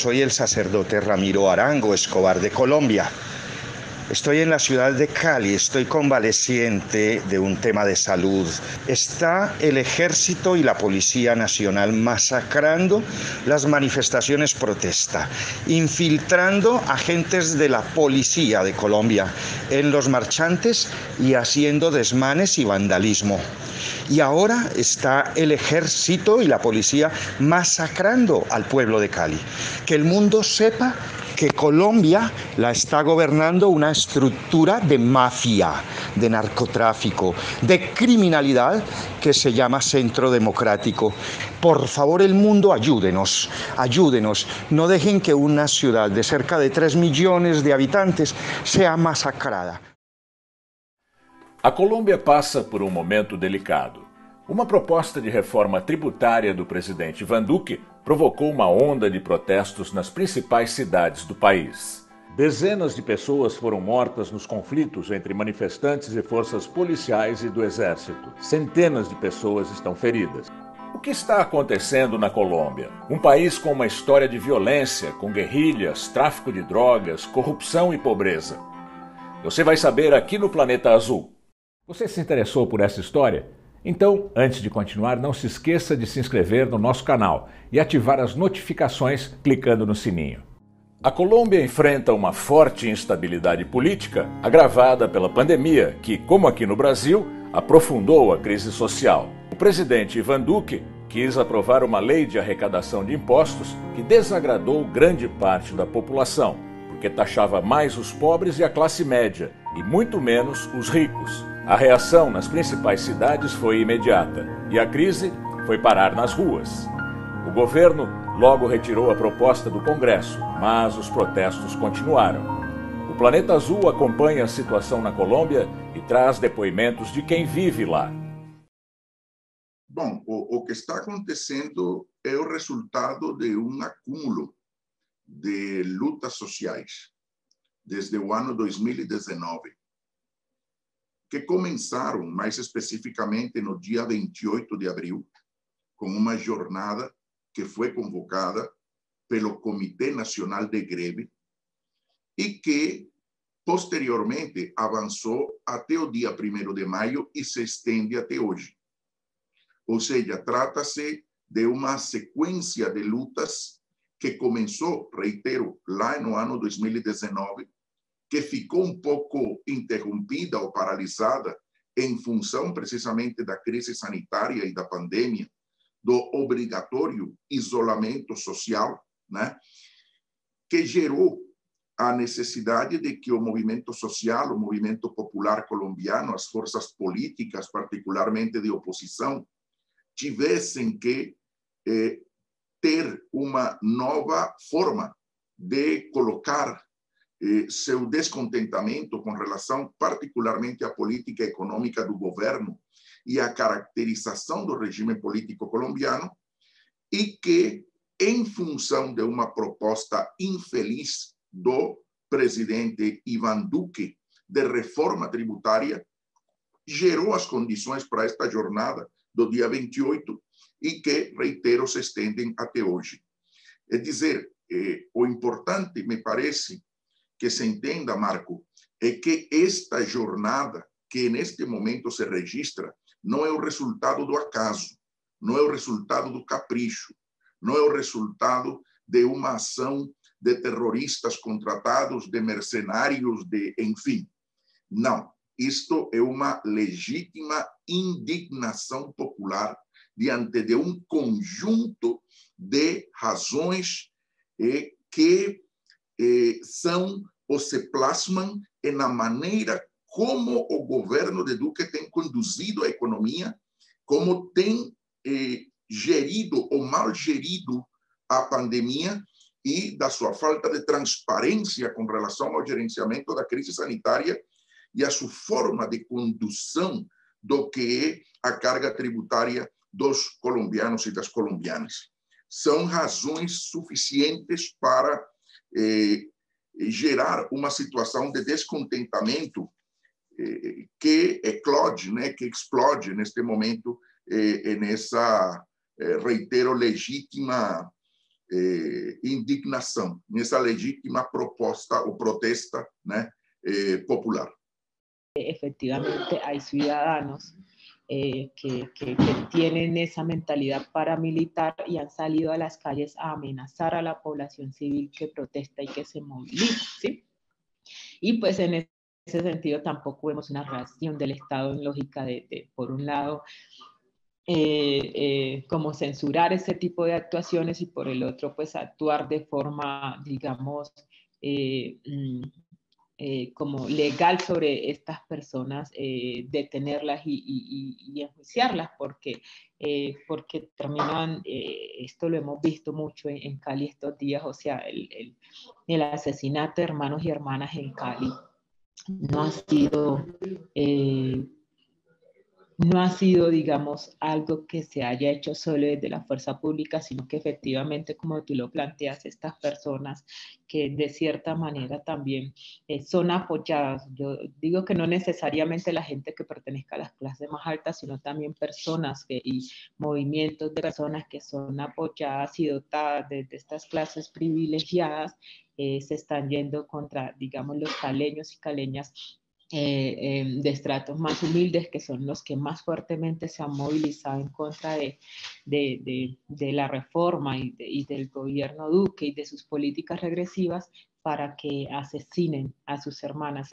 Soy el sacerdote Ramiro Arango Escobar de Colombia. Estoy en la ciudad de Cali, estoy convaleciente de un tema de salud. Está el ejército y la Policía Nacional masacrando las manifestaciones protesta, infiltrando agentes de la policía de Colombia en los marchantes y haciendo desmanes y vandalismo. Y ahora está el ejército y la policía masacrando al pueblo de Cali. Que el mundo sepa que Colombia la está gobernando una estructura de mafia, de narcotráfico, de criminalidad que se llama Centro Democrático. Por favor, el mundo, ayúdenos, ayúdenos. No dejen que una ciudad de cerca de 3 millones de habitantes sea masacrada. A Colômbia passa por um momento delicado. Uma proposta de reforma tributária do presidente Ivan Duque provocou uma onda de protestos nas principais cidades do país. Dezenas de pessoas foram mortas nos conflitos entre manifestantes e forças policiais e do exército. Centenas de pessoas estão feridas. O que está acontecendo na Colômbia? Um país com uma história de violência, com guerrilhas, tráfico de drogas, corrupção e pobreza. Você vai saber aqui no Planeta Azul. Você se interessou por essa história? Então, antes de continuar, não se esqueça de se inscrever no nosso canal e ativar as notificações clicando no sininho. A Colômbia enfrenta uma forte instabilidade política agravada pela pandemia, que, como aqui no Brasil, aprofundou a crise social. O presidente Ivan Duque quis aprovar uma lei de arrecadação de impostos que desagradou grande parte da população, porque taxava mais os pobres e a classe média, e muito menos os ricos. A reação nas principais cidades foi imediata e a crise foi parar nas ruas. O governo logo retirou a proposta do Congresso, mas os protestos continuaram. O Planeta Azul acompanha a situação na Colômbia e traz depoimentos de quem vive lá. Bom, o, o que está acontecendo é o resultado de um acúmulo de lutas sociais desde o ano 2019 que começaram mais especificamente no dia 28 de abril, com uma jornada que foi convocada pelo Comitê Nacional de Greve e que posteriormente avançou até o dia 1 de maio e se estende até hoje. Ou seja, trata-se de uma sequência de lutas que começou, reitero, lá no ano 2019, que ficou um pouco interrompida ou paralisada em função precisamente da crise sanitária e da pandemia, do obrigatório isolamento social, né? que gerou a necessidade de que o movimento social, o movimento popular colombiano, as forças políticas, particularmente de oposição, tivessem que eh, ter uma nova forma de colocar seu descontentamento com relação particularmente à política econômica do governo e à caracterização do regime político colombiano, e que, em função de uma proposta infeliz do presidente Ivan Duque de reforma tributária, gerou as condições para esta jornada do dia 28 e que, reitero, se estendem até hoje. É dizer, eh, o importante, me parece, que se entenda, Marco, é que esta jornada que neste momento se registra não é o resultado do acaso, não é o resultado do capricho, não é o resultado de uma ação de terroristas contratados, de mercenários, de enfim. Não, isto é uma legítima indignação popular diante de um conjunto de razões eh, que eh, são ou se plasmam na maneira como o governo de Duque tem conduzido a economia, como tem eh, gerido ou mal gerido a pandemia e da sua falta de transparência com relação ao gerenciamento da crise sanitária e a sua forma de condução do que é a carga tributária dos colombianos e das colombianas. São razões suficientes para eh, gerar uma situação de descontentamento eh, que eclode, né, que explode neste momento eh, nessa, reitero, legítima indignação nessa legítima proposta ou protesta né, popular. Efectivamente, hay ciudadanos eh, que, que, que, tienen esa mentalidad paramilitar y han salido a las calles a amenazar a la población civil que protesta y que se moviliza. ¿sí? Y pues en ese sentido tampoco vemos una reacción del Estado en lógica de, de por un lado, eh, eh, como censurar ese tipo de actuaciones y por el otro, pues actuar de forma, digamos, eh, mm, eh, como legal sobre estas personas, eh, detenerlas y, y, y, enjuiciarlas, porque, eh, porque terminan, esto lo hemos visto mucho en, en, Cali estos días, o sea, el, el, el, asesinato de hermanos y hermanas en Cali no ha sido no ha sido, digamos, algo que se haya hecho solo desde la fuerza pública, sino que efectivamente, como tú lo planteas, estas personas que de cierta manera también eh, son apoyadas, yo digo que no necesariamente la gente que pertenezca a las clases más altas, sino también personas que, y movimientos de personas que son apoyadas y dotadas de, de estas clases privilegiadas, eh, se están yendo contra, digamos, los caleños y caleñas eh, eh, de estratos más humildes, que son los que más fuertemente se han movilizado en contra de, de, de, de la reforma y, y, del gobierno Duque y de sus políticas regresivas para que asesinen a sus hermanas.